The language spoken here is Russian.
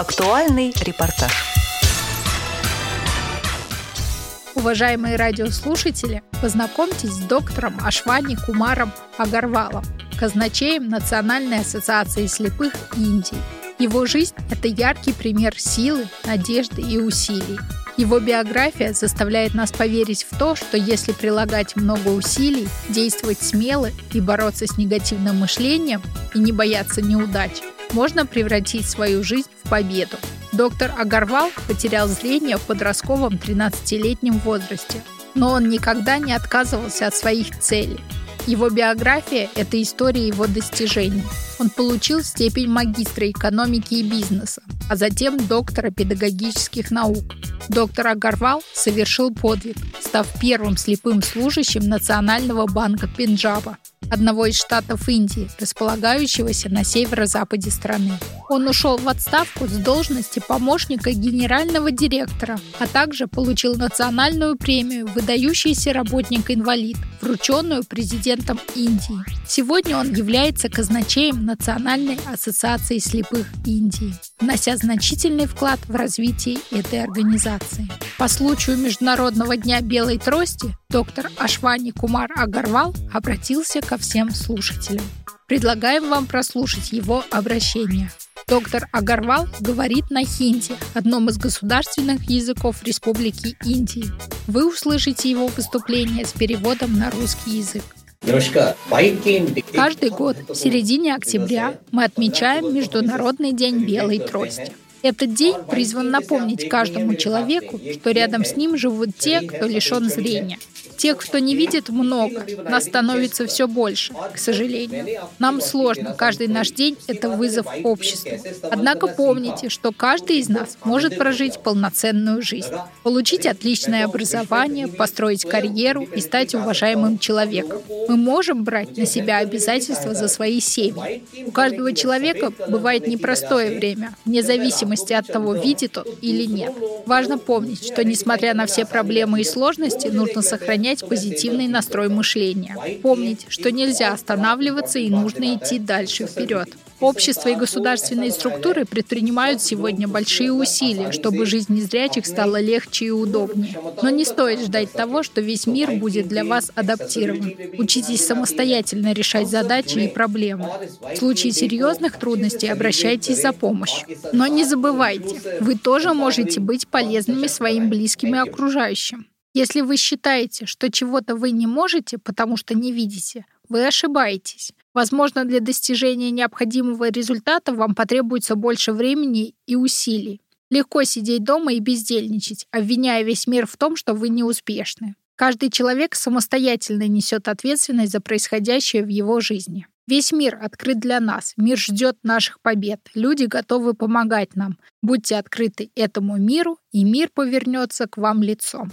Актуальный репортаж. Уважаемые радиослушатели, познакомьтесь с доктором Ашвани Кумаром Агарвалом, казначеем Национальной ассоциации слепых Индии. Его жизнь – это яркий пример силы, надежды и усилий. Его биография заставляет нас поверить в то, что если прилагать много усилий, действовать смело и бороться с негативным мышлением и не бояться неудач, можно превратить свою жизнь победу. Доктор Агарвал потерял зрение в подростковом 13-летнем возрасте, но он никогда не отказывался от своих целей. Его биография – это история его достижений. Он получил степень магистра экономики и бизнеса, а затем доктора педагогических наук. Доктор Агарвал совершил подвиг, став первым слепым служащим Национального банка Пенджаба, одного из штатов Индии, располагающегося на северо-западе страны. Он ушел в отставку с должности помощника генерального директора, а также получил национальную премию «Выдающийся работник-инвалид», врученную президентом Индии. Сегодня он является казначеем Национальной ассоциации слепых Индии, внося значительный вклад в развитие этой организации. По случаю Международного дня белой трости доктор Ашвани Кумар Агарвал обратился ко всем слушателям. Предлагаем вам прослушать его обращение. Доктор Агарвал говорит на хинди, одном из государственных языков Республики Индии. Вы услышите его выступление с переводом на русский язык. Каждый год в середине октября мы отмечаем Международный день белой трости. Этот день призван напомнить каждому человеку, что рядом с ним живут те, кто лишен зрения. Тех, кто не видит, много. Нас становится все больше, к сожалению. Нам сложно. Каждый наш день — это вызов обществу. Однако помните, что каждый из нас может прожить полноценную жизнь. Получить отличное образование, построить карьеру и стать уважаемым человеком. Мы можем брать на себя обязательства за свои семьи. У каждого человека бывает непростое время, вне зависимости от того, видит он или нет. Важно помнить, что несмотря на все проблемы и сложности, нужно сохранять сохранять позитивный настрой мышления. Помнить, что нельзя останавливаться и нужно идти дальше вперед. Общество и государственные структуры предпринимают сегодня большие усилия, чтобы жизнь незрячих стала легче и удобнее. Но не стоит ждать того, что весь мир будет для вас адаптирован. Учитесь самостоятельно решать задачи и проблемы. В случае серьезных трудностей обращайтесь за помощью. Но не забывайте, вы тоже можете быть полезными своим близким и окружающим. Если вы считаете, что чего-то вы не можете, потому что не видите, вы ошибаетесь. Возможно, для достижения необходимого результата вам потребуется больше времени и усилий. Легко сидеть дома и бездельничать, обвиняя весь мир в том, что вы неуспешны. Каждый человек самостоятельно несет ответственность за происходящее в его жизни. Весь мир открыт для нас. Мир ждет наших побед. Люди готовы помогать нам. Будьте открыты этому миру, и мир повернется к вам лицом.